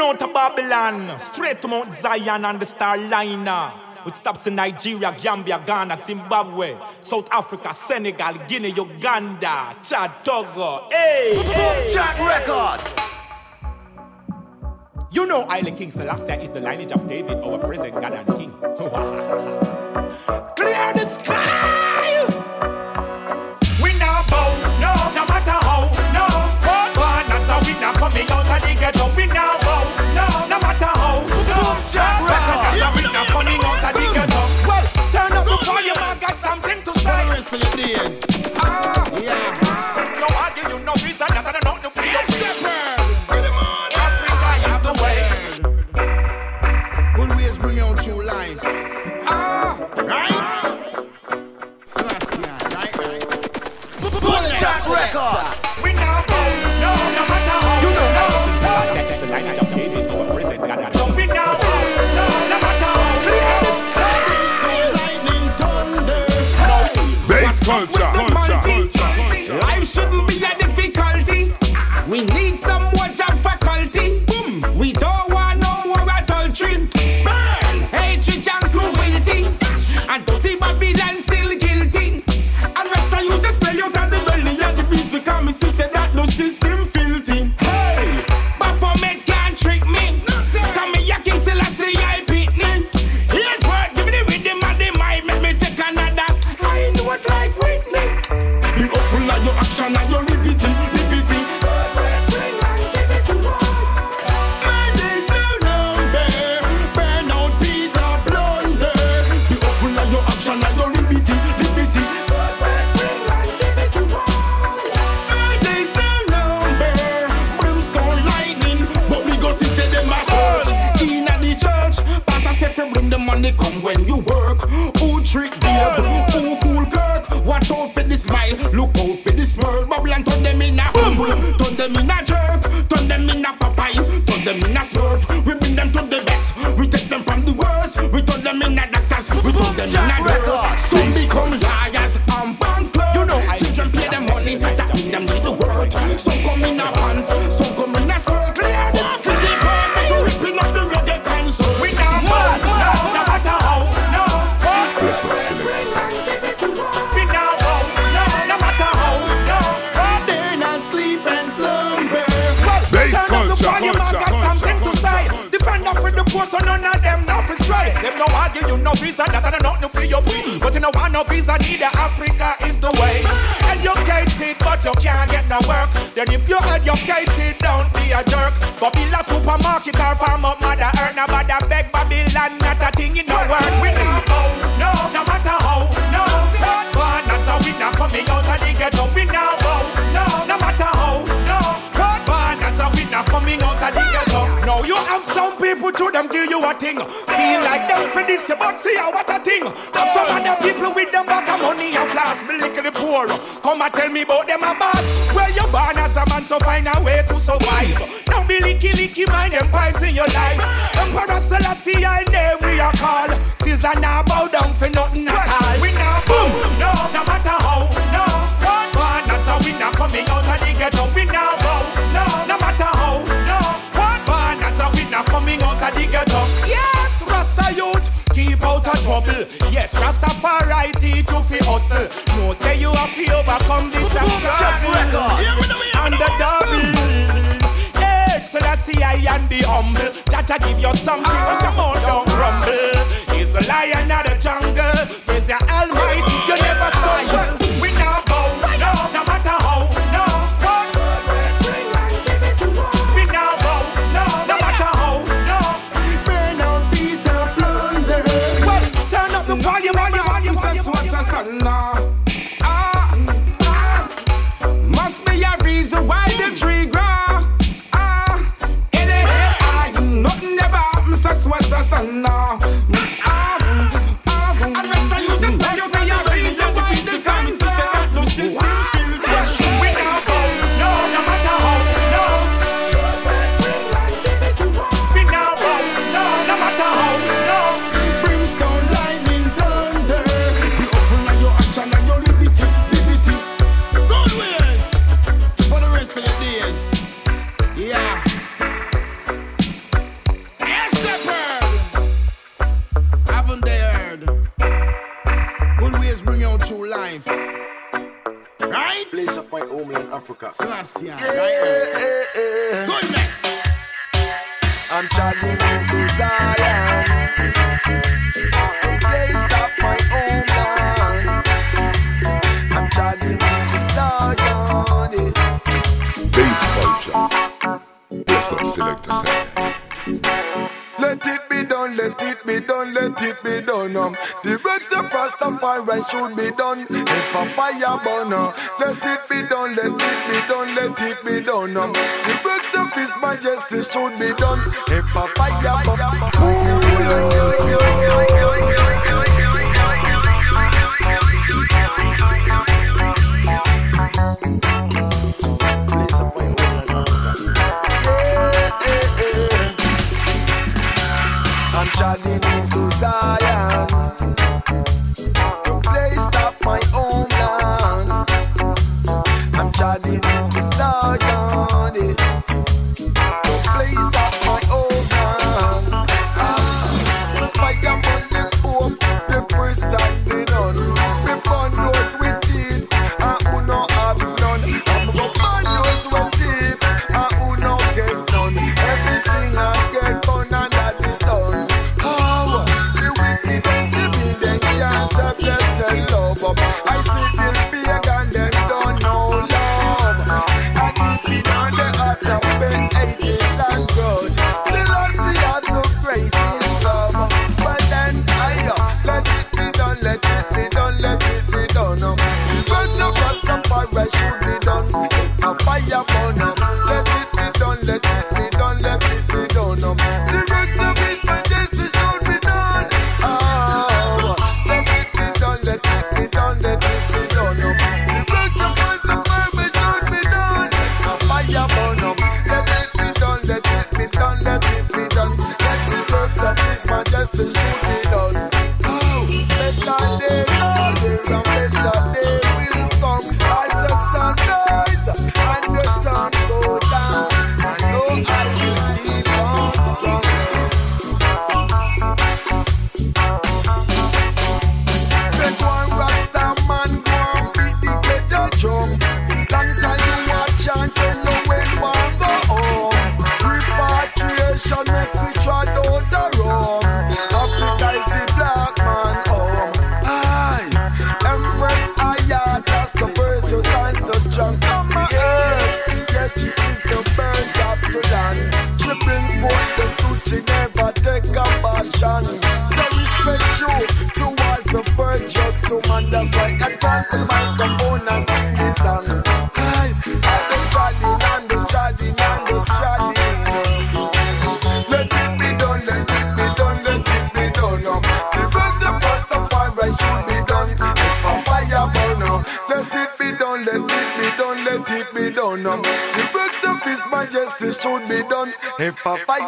Out to Babylon, straight to Mount Zion and the Starliner. With stops in Nigeria, Gambia, Ghana, Zimbabwe, South Africa, Senegal, Guinea, Uganda, Chad, Togo. Hey, hey, Chad hey. Records. You know, Isle King Selassie is the lineage of David, our present God and King. Clear the sky. like we Some people to them give you a thing. Feel like them for this, but see how what a thing. And some other people with them back of money and flask, the little poor. Come and tell me about them a boss. Well, you born as a man, so find a way to survive. Don't be licky licky mind empires in your life. Emperor Selassie I name we are called. Sizzla now bow down for nothing at all. We now boom, no, no matter how, no. Born as a winner coming out of the ghetto. trouble. Yes, Rastafari teach you fi hustle. No say you have fi overcome this and struggle. And the double. Yes, so that's the I and the humble. Jah Jah give you something, cause your mouth don't rumble. He's the lion of the jungle. Praise the Almighty. Rastafari should be done. If a fire burn, let it be done, let it be done, let it be done. The rest of His Majesty should be done. If a fire I'm a fire.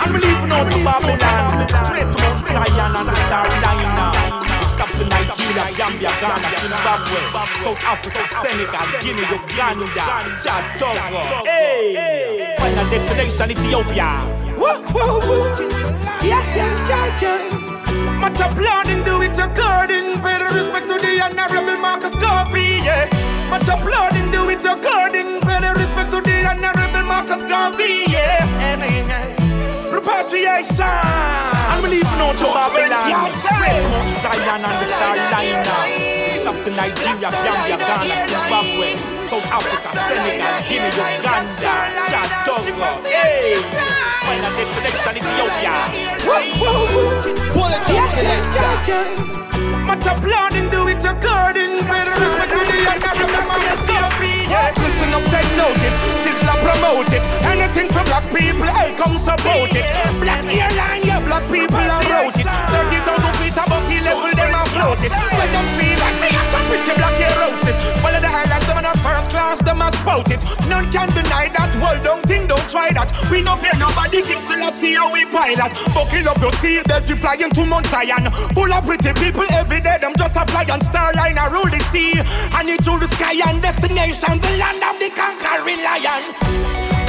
I'm leaving out to Babylon, straight to Mount Zion and the Star Liner. It stops in Nigeria, Gambia, Ghana, Zimbabwe, South Africa, Senegal, Guinea, Uganda, Chad, Togo. Hey, final destination Ethiopia. Woo, woo, woo. Yeah, yeah, yeah, yeah. Much applauding, do it Pay the respect to the honorable Marcus Garvey. Yeah. Much applauding, do it according. Pay the respect to the honorable Marcus Garvey. Yeah. And, yeah. Repatriation. And we leaving out to Babylon. Straight Mount Zion and the Star Liner. It stops in Nigeria, Gambia, Ghana, Zimbabwe, South Africa, Senegal, Guinea, Uganda, Chad, Togo. Hey. Final destination Ethiopia. Woo, woo, woo. Yeah, yeah, yeah, yeah. Much applauding, do it according. Better respect to the honorable Marcus Garvey. Yeah, listen up, take notice. Sizzla promote it. Anything for black people, I come support it. Black airline, yeah, black people are wrote it. 30,000 feet above sea level, them are float it. When them feel like me, I'm some pretty black heroes. Well, the islands, them in a first class, them a spout it. None can deny that. Think, don't try that. We no fear nobody, King see how we pilot. Buckle up your seatbelt, you flying to Mount Zion. Full of pretty people every day, them just a fly on starline, I rule the sea. And through the sky and destination, the land of the conquering lion.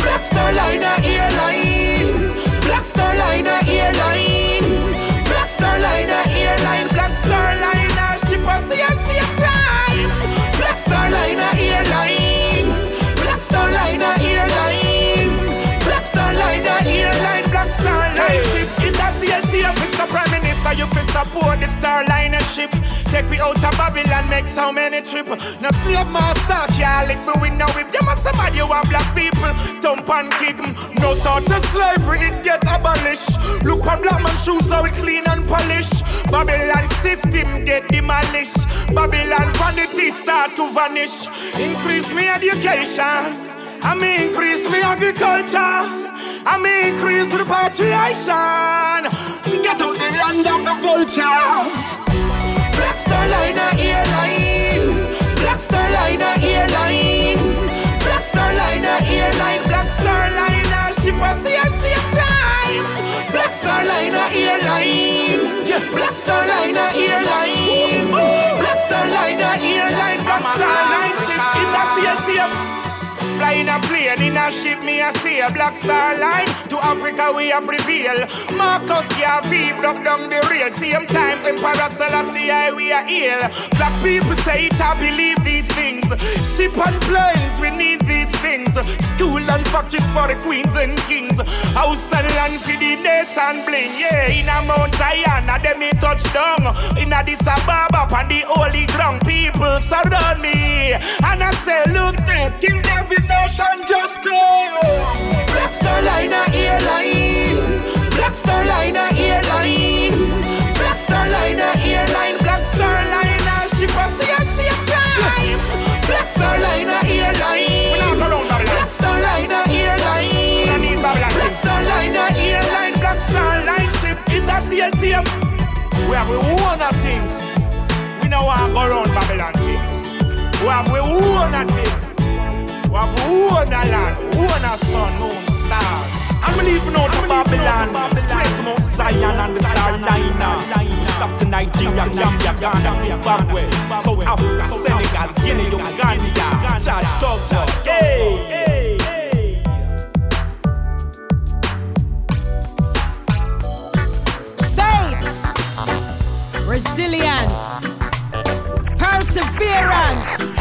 Black Star Liner Airline. Black Star Liner Airline. Black Star Liner Airline. Black Star Liner ship the same time. Black Star Minister, you fi support the Starliner ship. Take me out of Babylon, make so many trip. Now slave master can't lick me with no whip. You must somebody you want black people, dump and kick them. No sort of slavery, it get abolished. Look on black man shoes, how it clean and polished. Babylon system get demolished. Babylon vanity start to vanish. Increase me education. I mean increase me agriculture. I mean increase repatriation. Get out the land of the vulture. Black Star Liner Airline. Black Star Liner Airline. Black Star Liner Airline. Black Star Liner. Ship us the same time. Black Star Liner Airline. Yeah. Black Star Liner Airline. Black Star Liner Airline. Fly in a plane, in a ship, me a see a black star line. To Africa we a prevail. Marcus Garvey broke down the rail. Same time, Emperor Selassie we are ill. Black people say it, I believe these things. Ship and planes, we need these things. School and factories for the queens and kings. House and land for the nation bling. Yeah, in a Mount Zion, a them me touch down. In a Addis Ababa, on the holy ground, people surround me. And I say, look there, King David nation just go. Black Star Liner Airline. Black Star Liner Airline. Black Star Liner Airline. Black Star Liner Airline. Black Star Liner Airline. Black Star Liner Airline. Black Star Line ship. It has the. We have one of things. We know how to go around Babylon things. We have we own a thing. We have own a land, own a sun, moon, stars. And we leaving out to Babylon, straight to Mount Zion and the star liner. Stop to Nigeria, Gambia, Ghana, Zimbabwe, South Africa, Senegal, Guinea, Uganda, Chad, Togo, hey. Faith, resilience, perseverance.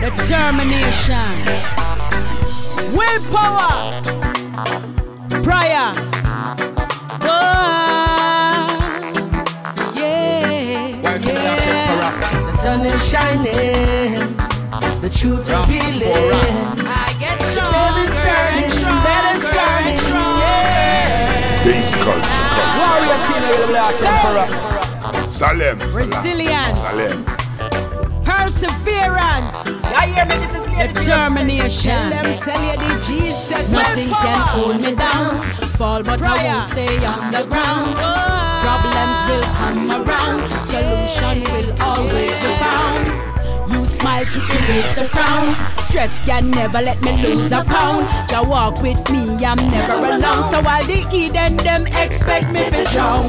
Determination, willpower, prayer. Oh, yeah, yeah. The sun is shining, the truth revealing. I get stronger and stronger and stronger. Yeah. Bass culture. Warrior King of the Black Emperor. Salem. Resilience. Salem. Perseverance. Determination. Nothing can hold me down. Fall, but I won't stay on the ground. Problems will come around. Solution will always be found. You smile to erase a frown. Stress can never let me lose a pound. You walk with me, I'm never alone. So while the Eden them expect me to drown.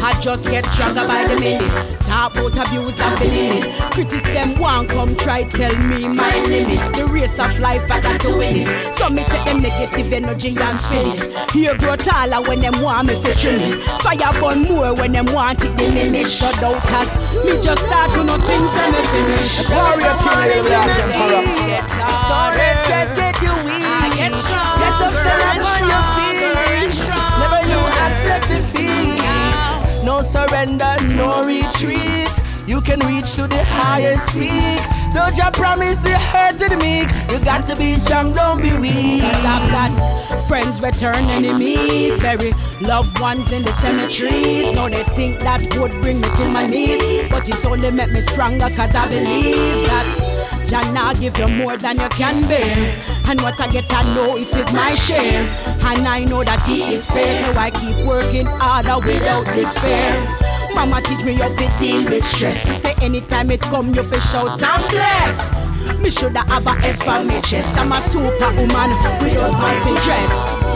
I just get stronger by the minute. Talk about abuse and feeling it. Critics them want come try tell me my limits. The race of life I got to win it. So me take them negative energy and spin it. Here grow taller when them want me to trim it. Fire burn more when them want it diminish. Shut doubters. Me just start to know things and me finish. Warrior of the Black Emperor. So let's just get you weak. Get up, stand on your surrender, no retreat. You can reach to the highest peak. Don't you promise you hurt the meek. You got to be strong, don't be weak. I've got friends that turn enemies, bury loved ones in the cemeteries. No, they think that would bring me to my knees, but it only make me stronger cause I believe that. Jah now give you more than you can bear. And what I get, I know it is my share. And I know that He is fair, so I keep working harder without despair. Mama teach me how to deal with stress. She Say anytime it come, you fi shout I'm blessed. Me shoulda have a S for me chest. I'm a superwoman without fancy dress.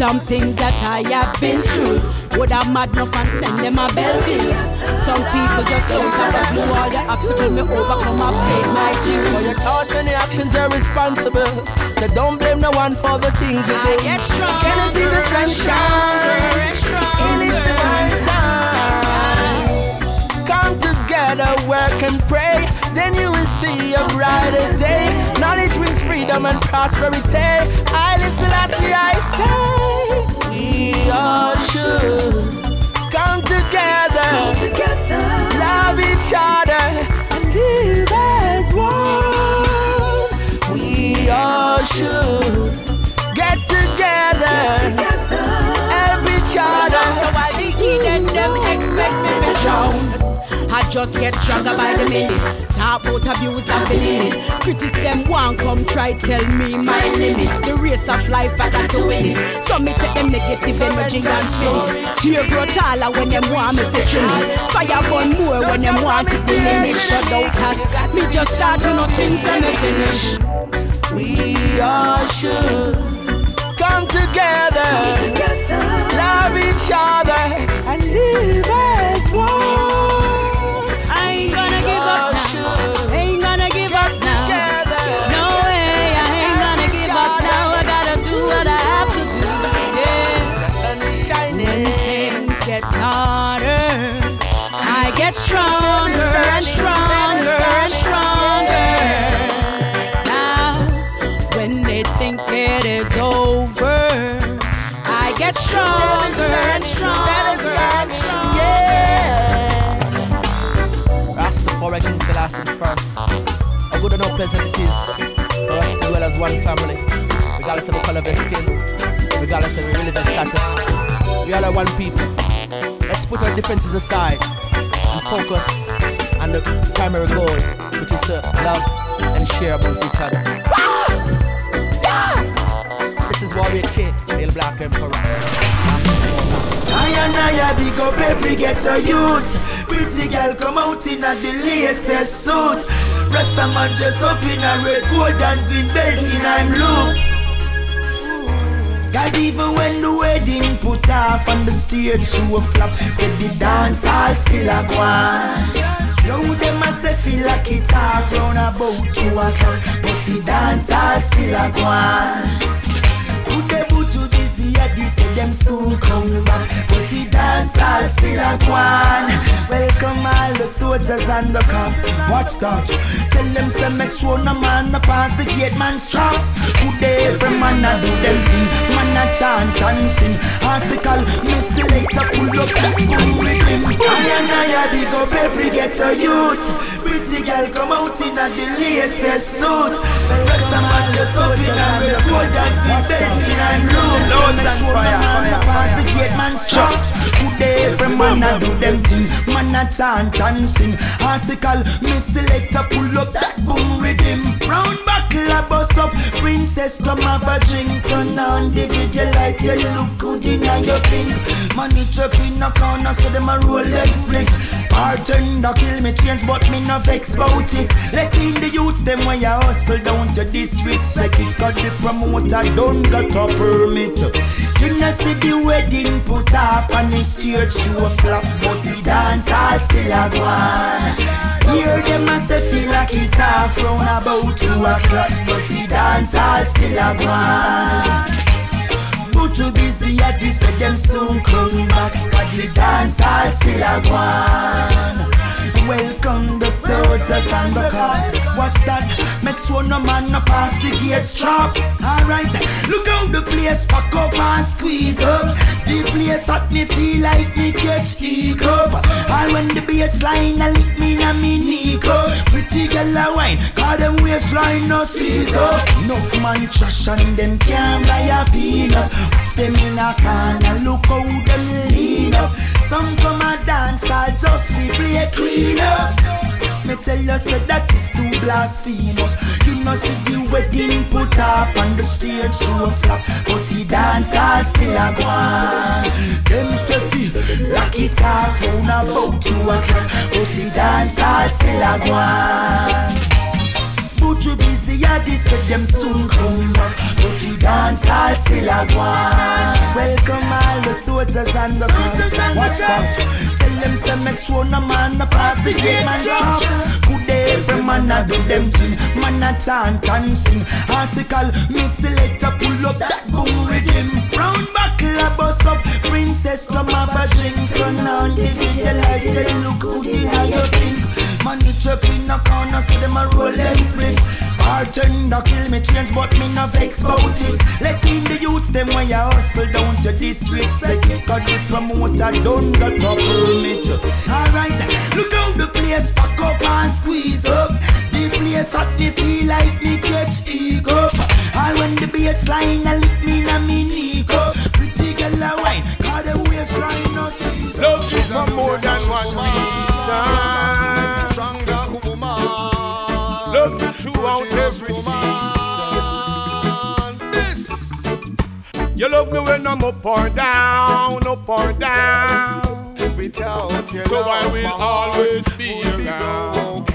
Some things that I have been through. Would have mad enough and send them a bell bill. Some people just shout out of blue all the obstacles me overcome. I've paid my dues. For your thoughts and your actions are responsible. So don't blame no one for the things you do. I get stronger. Can you see the sunshine? stronger. In its divine time. Come together, work and pray. Then you will see a brighter day. Knowledge brings freedom and prosperity. I see, I say, we all should come together, love each other, and live as one. We all should get together, help each So other. heathen them expect me to. I just get stronger by the minute. Talk about abuse and been Critics them want come try tell me my limits. The race of life I got to win it. So me take them negative energy and spin it. Here grow taller when them want me to trim it. Fire burn more when them want to see me shut out us. Me just start to nothing so me finish. We all should come together, love each other, pleasant for us to dwell as one family, regardless of the color of their skin, regardless of the religious status. We all are one people. Let's put our differences aside and focus on the primary goal, which is to love and share amongst each other. This is Warrior K, Hail Black Emperor. I and I big up every ghetto youth. Pretty girl come out in a the latest suit. Rasta man just up in a red gold and green belt in I'm look. Cause even when the wedding put off on the stage she a flop, said the dance all still a go on. Yo, them a say feel like it off round about two o'clock, but the dance all still a go on. Who they put to this year, this say them soon come back But the dance all still a go on Welcome all the and the cops Watch that Tell them say make sure no man no pass the gate man Who they every man a do them thing. Man a chant and sing. Article me select a pull up that boom with him I and I a big up every ghetto youth. Pretty girl come out in a the latest suit Of man just up in and big belt in a Lord and fire, man pass the gate man strong Good every man a do them thing Man a chant and sing Article me select a pull up that boom rhythm Round buckle a bust up Princess come have a drink Turn on the video light You look good in your pink Money trap in a corner So them a roll like split Bartender kill me change But me no vex bout it Let in the youths them when you hustle Don't you disrespect it Cause the promoter don't got a permit. You know see the wedding put off And the stage show flop But the dance all still a go Hear them a say feel like it's off round about two o'clock But the dance all still a go on. But too busy at this, say them soon come back Cause the dance all still a go on Welcome the soldiers and the cops. What's that? Make sure no man no pass the gate strap Alright, look how the place pack up and squeeze up. The place that me feel like me catch heat up And when the bassline a lick me na me knee cup Pretty girl a wine, call them waistline no squeeze up. Enough man trash and them can't buy a peanut. Watch them in a corner, look how them lean up. Some come a dance, I just fi play up me tell you, say that is too blasphemous. You know, see the wedding put up on the stage show flop, but the dance are still a go on. Them say fi lock it off round about two o'clock, but the dance are still a go on. But you busy at this, say them soon come back, but the Dance all still a go Welcome all the soldiers and the guns. Watch that. Tell them to make sure no man no pass the game and stop. Good day, every man a do them thing. Man a chant and sing. Article, me select a pull up that boom rhythm. Round buckle a bust up. Princess come up a drink. Turn on the lights. Tell look good in how you think. Man, you trap in a corner, so them a roll and split. Bartender kill me change, but me no vex bout it. Let in the youths them when you hustle, don't you disrespect it. Cause the promoter done the top permit. Alright, look how the place fuck up and squeeze up. The place hot me feel like me catch ego. And when the bassline a lick me na me go. Pretty girl a wine, cause the waistline no squeeze. Love you for more than one reason. Stronger woman. Love you throughout every season. This. You love me when I'm up or down, up or down. Without your So love, I will always be around.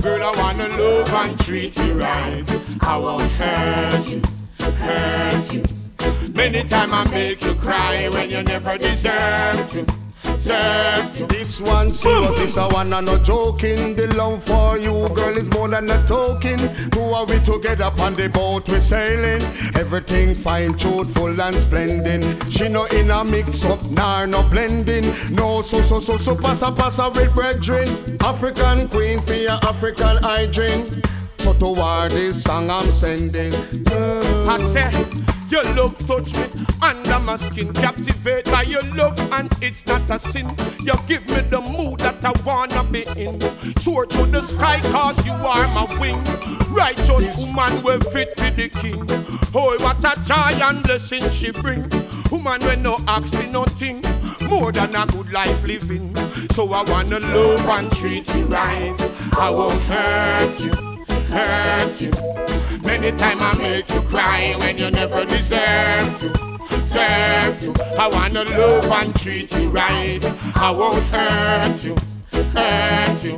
Girl, I wanna love and treat you right. I won't hurt you, hurt you. Many times I make you cry when you never deserve to, This one serious, this a one and no joking. The love for you, girl, is more than a token. Who are we together on the boat we're sailing? Everything fine, truthful and splendid. She no in a mix up, nor no blending. No so so so so passa passa with brethren. African queen for your African hygiene. So toward this song I'm sending. I say, your love touch me under my skin, captivate by your love, and it's not a sin. You give me the mood that I wanna be in. Soar to the sky, cause you are my wing. Righteous woman, will fit for the king. Oh, what a joy and blessing she bring. Woman, when no ask me nothing, more than a good life living. So I wanna love and treat you right. I won't hurt you hurt you. Many times I make you cry when you never deserve to. Deserve to. I wanna love and treat you right. I won't hurt you, hurt you.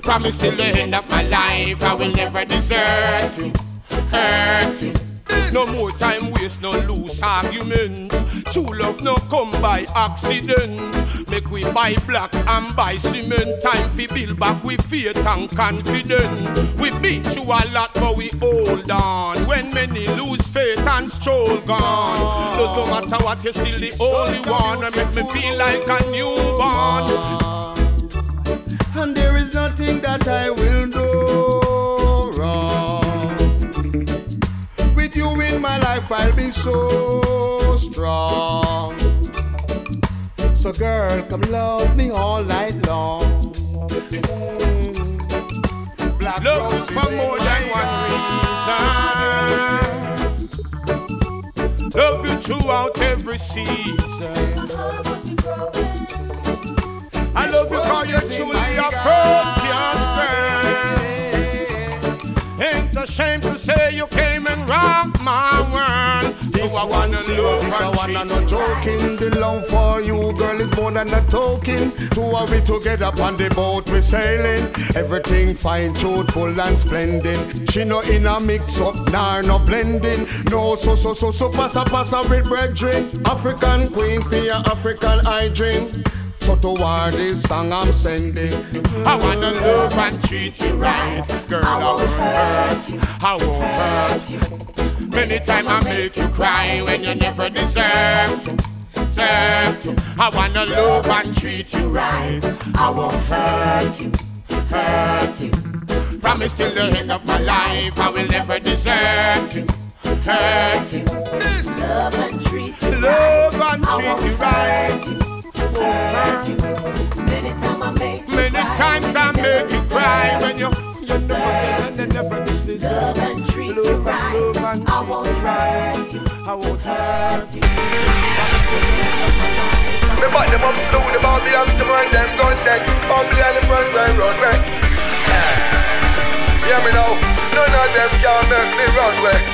Promise till the end of my life, I will never desert you, hurt you. No more time waste, no loose argument. True love no come by accident. Make we buy black and buy cement. Time fi build back with faith and confidence. We been you a lot, faith gone. Doesn't matter what, you're still the only one. And make me feel like a newborn. and there is nothing that I will do wrong. With you in my life, I'll be so strong. So, girl, come love me all night long. Mm. Black Love roses for more than one reason. Love you throughout every season. I love you cause you're truly a precious girl. Ain't a shame to say you came and rocked my world. So I wanna love This a and one treat and no joking. The love for you, girl, is more than a token. Two are we together on the boat we sailing. Everything fine, truthful and splendid. She no in a mix up, nor no blending. No so so so so passa passa with brethren. African queen your African hygiene. So toward this song I'm sending. I wanna love and treat you right, girl. I won't hurt you. I won't hurt you. Many times I make you cry when you never deserve to. Deserve to. I wanna love and treat you right. I won't hurt you, hurt you. Promise till the end of my life I will never desert you, hurt you. Love and treat you Love right. and I treat you right. Hurt you, hurt you. Many times I make you Many cry times I when you make you never cry deserve when you you never, you never deserve. Love and treat you Love and right. love and I treat won't you hurt you, I won't hurt hurt you. Me back them up slow, the Babylon some run them gun deck. Babylon the front run run way. Hear me now, none of them can make me run way.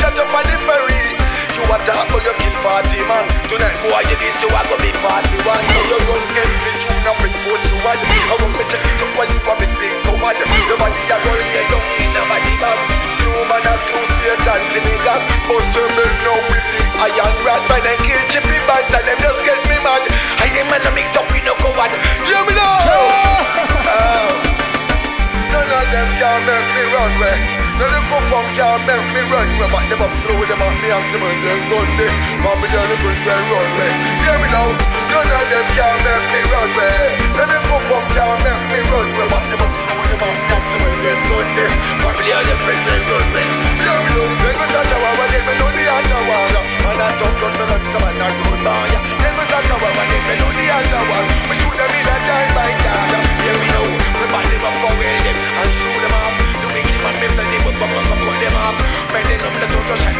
a talk but you kill 40 man. Tonight boy you this you a go be 41. Now you run empty tune up in post you wide. I want me to lift up while you a big big coward. Your body a roll lay down in a body bag. Slow man a slow Satan gang. Bust your men now with the iron rod. Man and kill chippy bad and them just get me mad. I am man a mix up with no coward. Hear me now. Oh. None of them can make me run way. None of the coupon can make me run way. But them up slow them at me and of them gun. Family and the friend they run way. Hear me now. None of them can make me run way. None of the coupon can make me run way. But them up slow them at me and of them gun. Family and the friend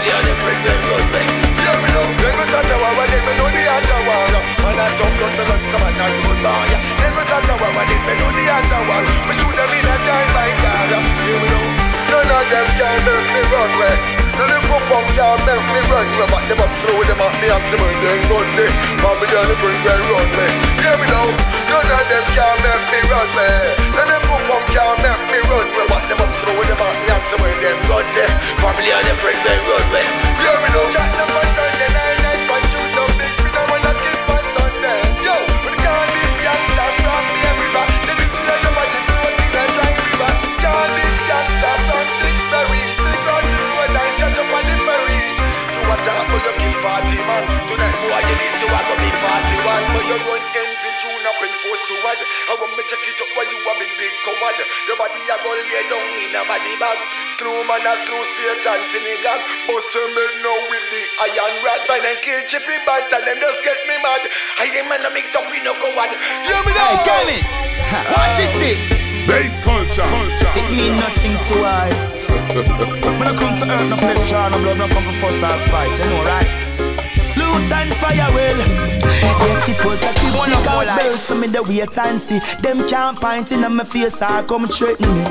Hear me now. Then we start a war, and then we know the other. And I tough gun to them, some and I road bar. Then we start a war, and then we know the other. We shoot them in a time by. Hear me now. None of them can make me run way. None of them pump can make me run way. But them up slow, them up me up, some them gun day. Family and the friend well run way. Hear me now. None of them can make me run way. None of them pump can make me run way. But them up slow, them up me up, some of them gun day. Family and the friend well run way. Hear me now. Chat them on Sunday night, night, choose some big. Me no wanna keep on Sunday. Yo, when the can this gangster from me river. Then this way nobody floating a dry river. Can this gangster from Kingsbury. See cross the road and shut up on the ferry. You a talk but you kill 40 man. Tonight boy you this you a go be 41. But you run empty tune up and force to wad. I want me check it up coward. Your body a go lay down in a body bag. Slow man a slow Satan in the gang. Bust him head now with the iron rod. Find and kill chippy bad. Tell them just get me mad. I am man a mix up with no coward. Hear me now. Hey, Dennis, what is this? Bass culture. culture. It mean nothing to I. when I come to earth, no flesh, draw no blood, no come for fuss or fight, you know, right? Loot and fire well. Yes, it was a critical burst for me the wait and see. Them can't point in my face or come threaten me.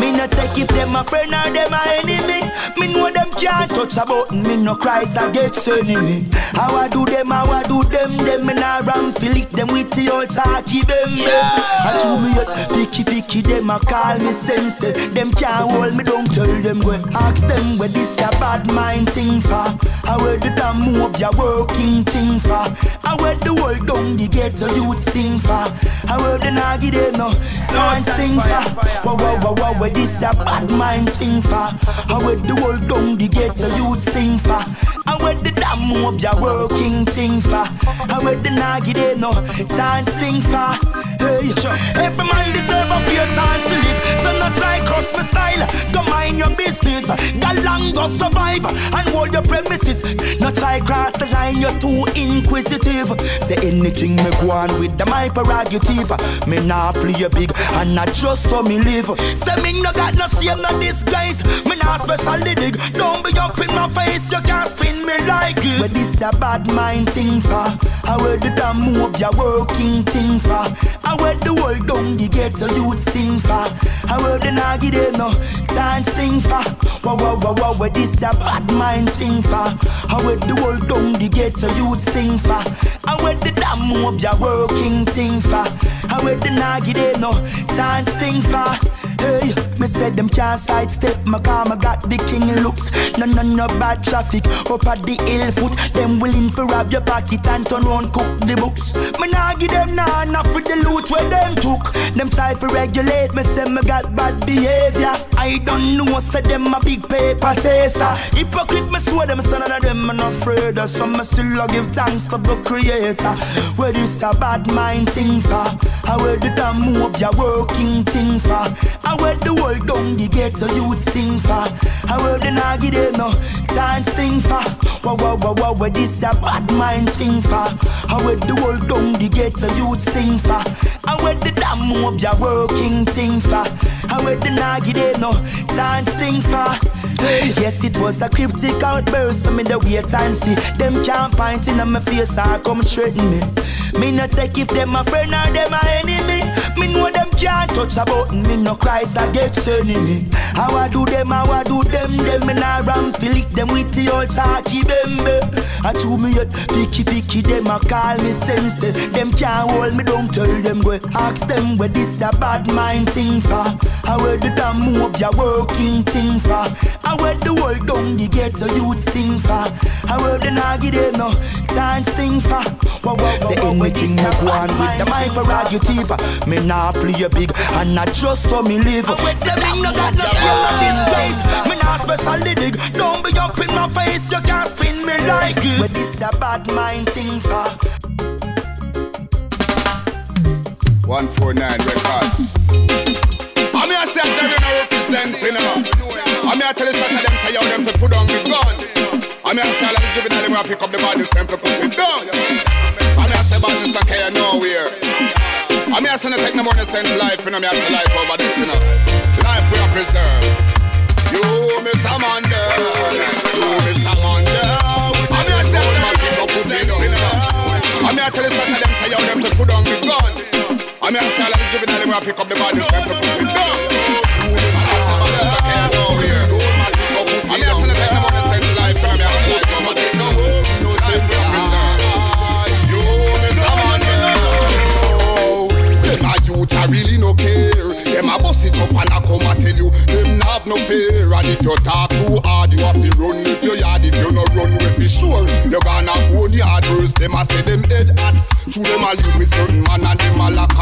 Me no take if them a friend or them a enemy. Me know them can't touch a button. Me no cries or get enemy. How I do them, how I do them. Them me nah ram lick them with the old talky them. Yeah. I do me up picky picky them a call me sense. Them can't hold me down. Tell them go ask them where this a bad mind thing for. I where the damn move ya working thing for. I where the world down the ghetto youth sting for. I where the nagi they no dance thing for. Wow wow wow wow where this a bad mind thing for. I where the world down the ghetto youth sting for. I where the damn move ya working thing for. I where the nagi they no dance thing for. Hey, every man deserve a fair chance to live. So not try crush my style. Go mind your business. Got long go survive and hold your premises. Not try cross the line. You're too inquisitive. Say anything me go on with the my prerogative. Me nah play a big and not just so me live. Say me no got no shame, no disguise. Me nah specially dig. Don't be up in my face. You can't spin me like it. But this a bad mind thing for. I wear the damn move ya working thing for. I wear the world down the ghetto youth thing for. I wear the nagi they no chance thing for. Wow wow wow wow where this a bad mind thing for. I wear the world down the ghetto youth thing for. I wear the damn move ya working thing for. I wear the nagi they no chance thing for. Hey, me said them can't sidestep my car, I got the king looks. No, no, no bad traffic. Up at the hill foot, them willing for rob your pocket and turn round cook the books. Me nah give them nah enough for the loot where them took. Them try to regulate me, say me got bad behavior. I don't know, say them a big paper chaser. Hypocrite, me swear them son of them I'm not afraid of. So me still a give thanks to the creator. Where this a bad mind thing for? I where the damn move your working thing for? I where the world down the ghetto youth thing for? I where the nagi they no chance thing for? Wow wow wow wow where this a bad mind thing for? I where the world down the ghetto youth thing for? I where the damn move your working thing for? I where the nagi they no chance thing for? Yes, it was a cryptic outburst. So me the wait and see. Them can't point in my face or come threaten me. Me no take if them a friend or them a enemy. Me know them can't touch a button. Me no so get enemy. How I do them, how I do them. Them me nah ram flick them with the old talky bembe. I chew me yet picky picky. Them a call me sense. Them can't hold me down. Tell them go ask them where this a bad mind thing for. I where the damn move your working thing for. I where the world down the ghetto youth sting for. I where the nagi they no chance thing for. Wow, wow, wow, Say anything I go on with the mic prerogative. Me nah play big and not just so me live. Say me no got no shame no disgrace. Me nah specially dig. Don't be up in my face. You can't spin me like it. Where this a bad mind thing for. 149 records. Here say Jerry no representing them. I'm here tell the shot them say yo them fi put on the gun. I'm here say all of the juvenile them pick up the bodies them fi put it down. I'm here say a care nowhere. I'm here say no take no money send life, you know me have to life over this, you know. Life we are preserved. You Miss Amanda, you Miss Amanda. I'm here say. I'm tell the shot them say yo them fi put on the gun. I'm here say all of the juvenile them pick up the bodies them fi put. I'm here say no take no money send life, know me have to know. Life we are preserved. You. Them a youth a really no care. Them a bust it up and a come a tell you them not have no fear. And if you talk too hard, you have to run if you yard. If you no run, we be sure you gonna own yard burst. Them a say them head hot. True them a live with certain man and them a lock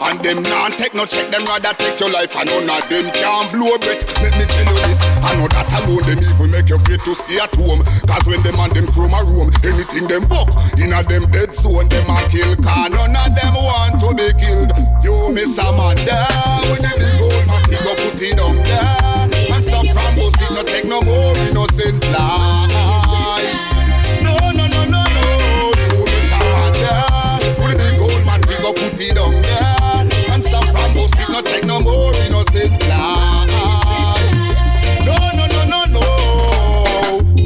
And them non take no check, them rather take your life. And none of them can blow a breath. Let me tell you this, I know that alone them even make you afraid to stay at home. Cause when them and them chrome a room, anything them buck in a them dead zone, them a kill. Cause none of them want to be killed. You miss Amanda, when the big old man go put it down there. And stop from busting, no take no more innocent life. No, no, no, no, no. You miss Amanda. When the big old man go put it down more innocent life. No, no, no, no, no.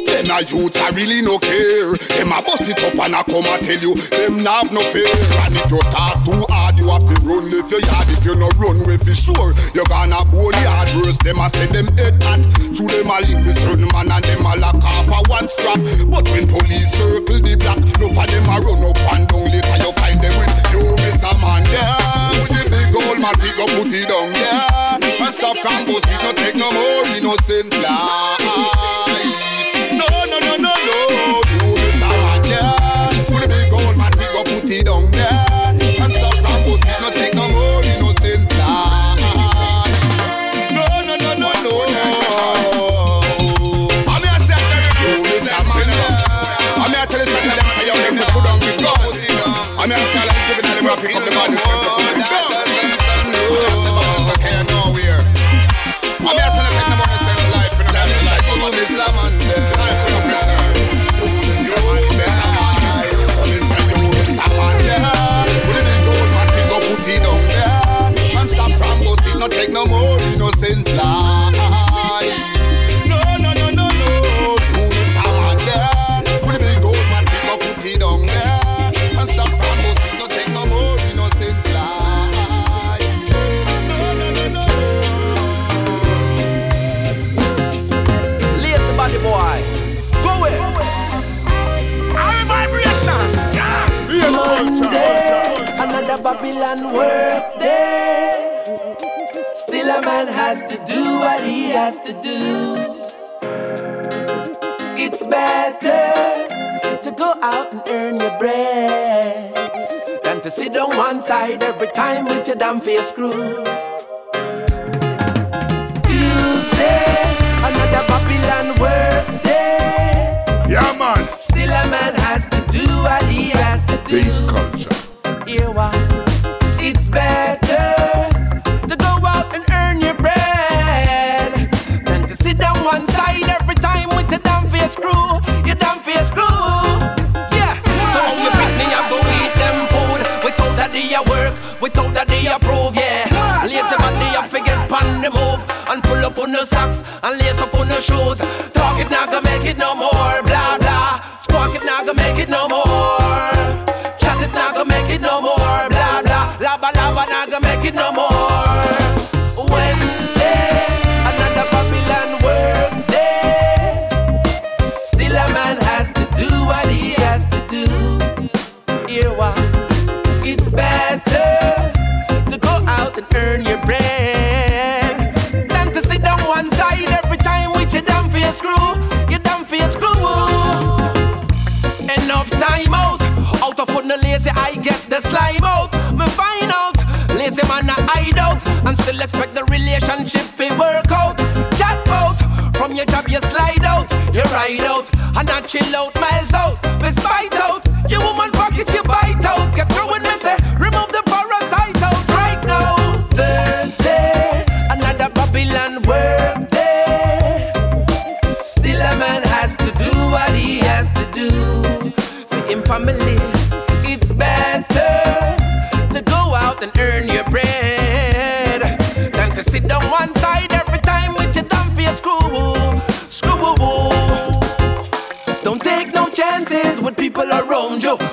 Them a youth a really no care. Them a bust it up and a come a tell you them not have no fear. And if you talk too hard, you have to run if you yard. If you no run, we fi sure you gonna bone the hard worse. Them a say them head hot. True them a link with certain man and them a lock off a one strap. But when police circle the block, no for them a run up and down. Later you find them with you, Miss Amanda. With big man, he go put it down there. And stop bust it, no take no more innocent life. No, no, no, no, no. You miss Amanda. With the big old man, he go put it down there. And stop bust it, no take no more innocent life. No, no, no, no, no. I'm here to say you miss Amanda. I'm here to tell you to them say yo them to put on the gun. I'm here all of the juvenile them pick up the body, better to go out and earn your bread than to sit on one side every time with your damn face screwed. Tuesday, another Babylon work day. Yeah, man. Still a man has to do what he has to do. Basically.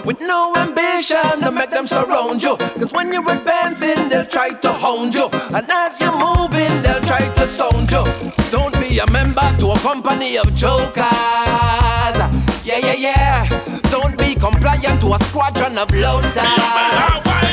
with no ambition to make them surround you. Cause when you're advancing, they'll try to hound you. And as you're moving, they'll try to sound you. Don't be a member to a company of jokers. Yeah, yeah, yeah. Don't be compliant to a squadron of loters.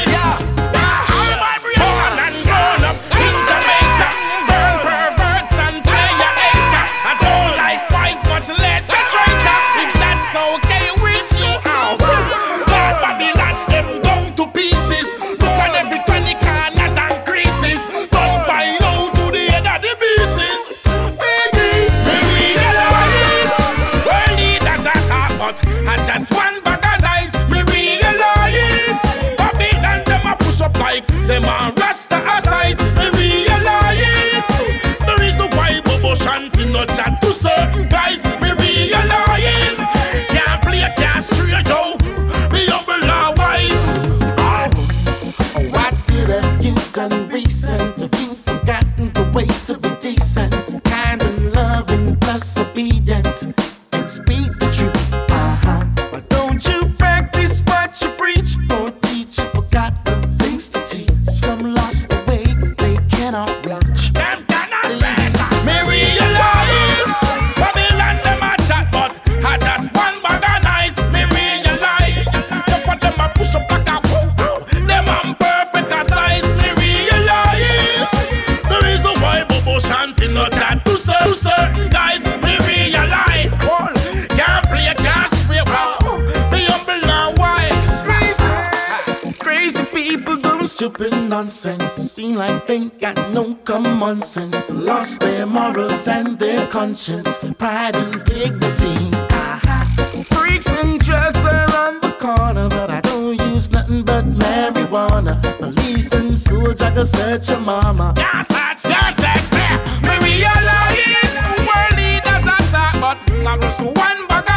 nonsense. Seem like they got no common sense. Lost their morals and their conscience, pride and dignity. Uh-huh. Freaks and drugs are on the corner, but I don't use nothing but marijuana. Police and soldiers can search your mama. That's such, that's such, man. Me realize world leaders attack, but I'm just one bugger.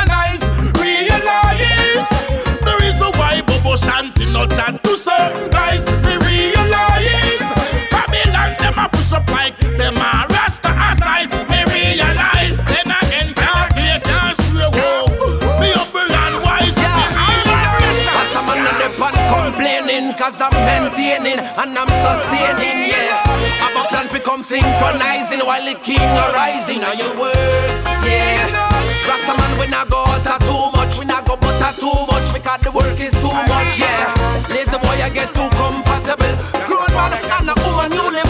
Cause I'm maintaining and I'm sustaining, yeah. Have a plan to come synchronizing while the king arising. Are you word, yeah? Rasta man, we not go out too much, we not go butter too much because the work is too much, yeah. Lazy boy, I get too comfortable. Grown man and a woman, you live.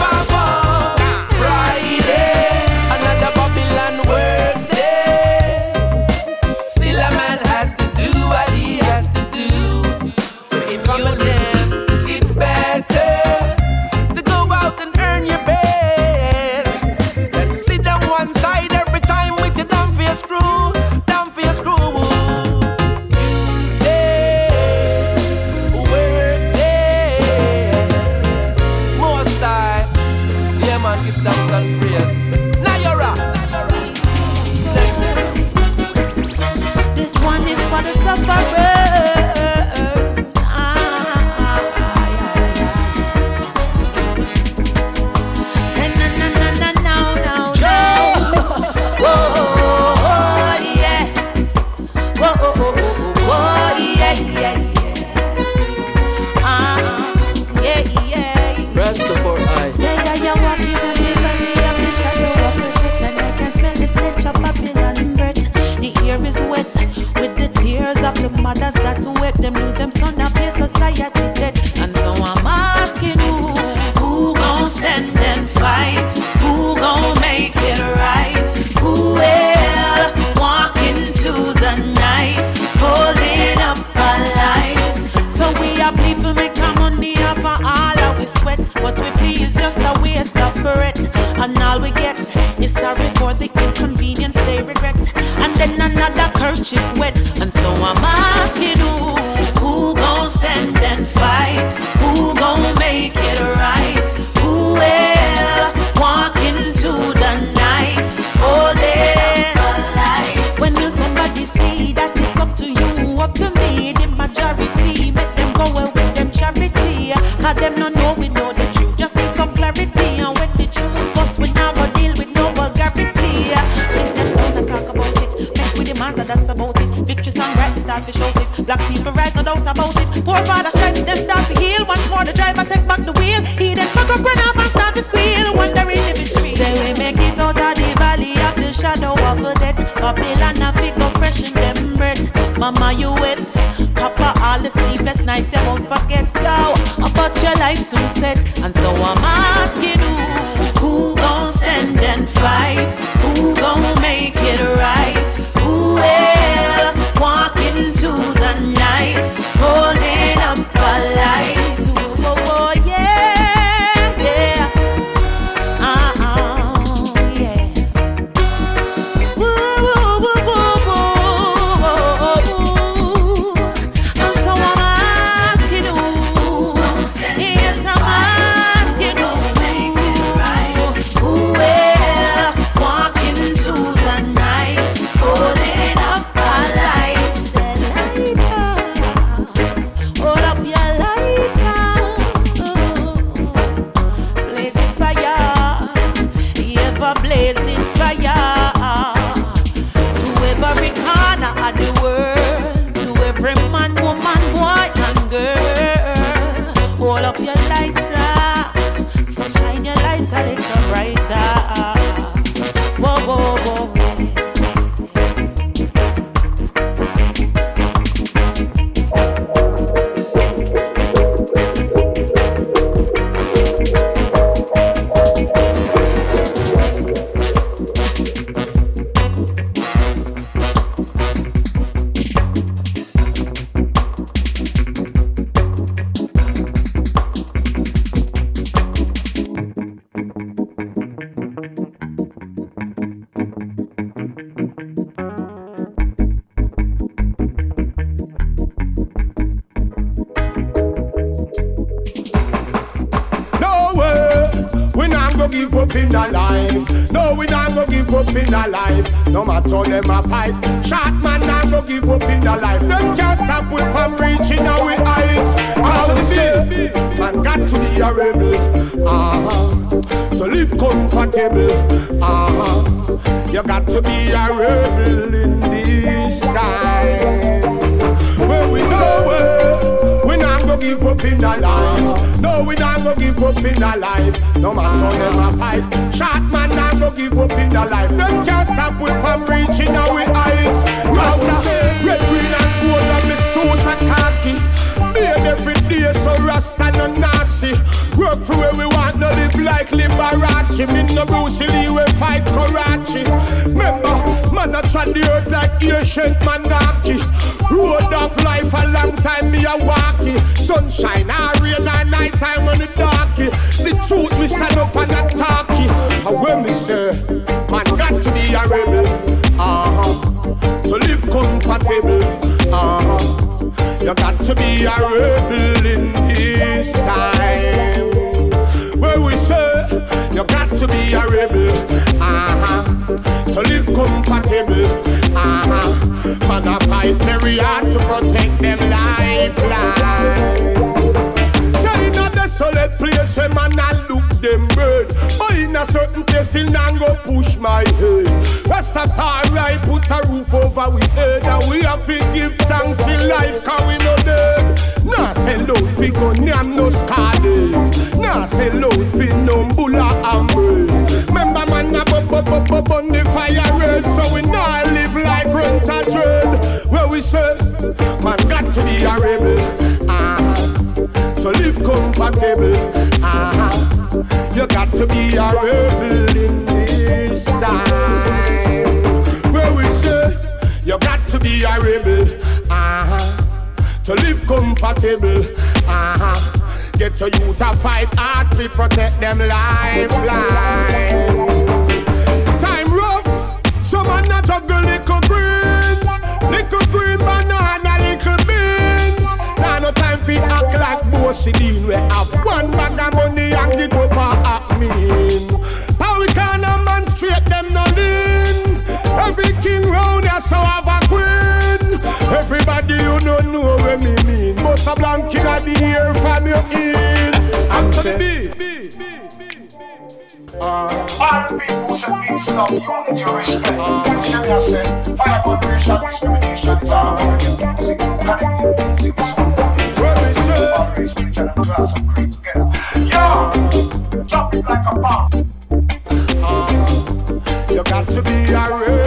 Babylon a fi go freshen them breath. Mama, you wet. Papa, all the sleepless nights you won't forget. Yo, about your life soon set, and so am I. Roll up your lights. Karachi. Remember, man, I trod the earth like ancient monarchy. Road of life, a long time me a walkie. Sunshine, I rain, a night time on the darky. The truth, me stand up and I talky. And when me say, man, got to be a rebel. Uh-huh. To live comfortable. Uh-huh. You got to be a rebel in this time. You got to be a rebel, uh-huh. To live comfortable, uh-huh. Man, I fight very hard to protect them lifeline a solid place, a man I look them bird. But in a certain place, still not go push my head. Rastafari put a roof over we head, and we have to give thanks for life, cause we no dead. Nah say out fi gun, I'm no scarred. Nah sell out fi numbula and bread. Remember man a bu bu bu bu bun the fire red, so we now live like rent a trade. Where we say, man got to be a rebel. Ah to live comfortable. ah, You got to be a rebel in this time. Where we say you got to be a rebel. ah, To live comfortable. Uh-huh. Get your youth to fight hard, we protect them lifeline. Time rough, some are not juggle little greens, little green banana. she deal We have one bag of money and the copper at mean. How we can a man straight them no lean. Every king round here so have a queen. Everybody you don't know what me mean. Most a blank in the ear from your in. I'm saying uh, All people should be stop unity respect. Ah. Uh, Syria said, fire on racial discrimination. Uh, uh, you got to be a real